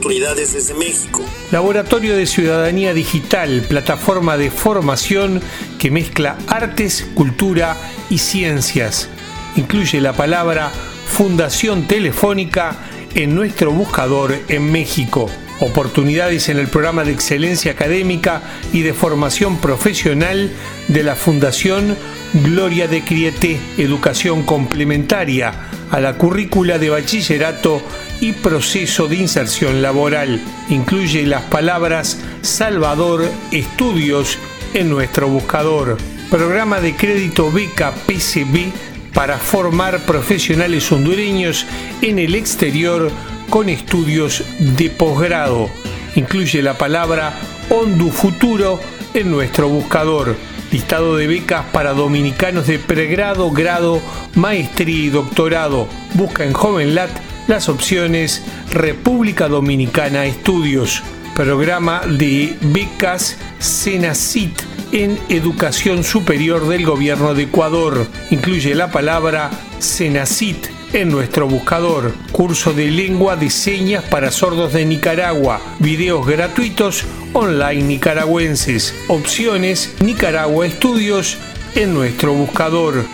Desde México. Laboratorio de Ciudadanía Digital, plataforma de formación que mezcla artes, cultura y ciencias. Incluye la palabra Fundación Telefónica en nuestro buscador en México. Oportunidades en el programa de excelencia académica y de formación profesional de la Fundación Gloria de Crieté, educación complementaria a la currícula de bachillerato y proceso de inserción laboral. Incluye las palabras Salvador Estudios en nuestro buscador. Programa de crédito beca PCB para formar profesionales hondureños en el exterior con estudios de posgrado. Incluye la palabra Hondu Futuro en nuestro buscador. Listado de becas para dominicanos de pregrado, grado, maestría y doctorado. Busca en JovenLat las opciones República Dominicana Estudios. Programa de becas Senacit en Educación Superior del Gobierno de Ecuador. Incluye la palabra Senacit en nuestro buscador. Curso de lengua de señas para sordos de Nicaragua. Videos gratuitos online nicaragüenses. Opciones Nicaragua Estudios en nuestro buscador.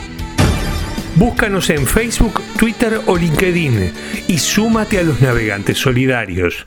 Búscanos en Facebook, Twitter o LinkedIn y súmate a los navegantes solidarios.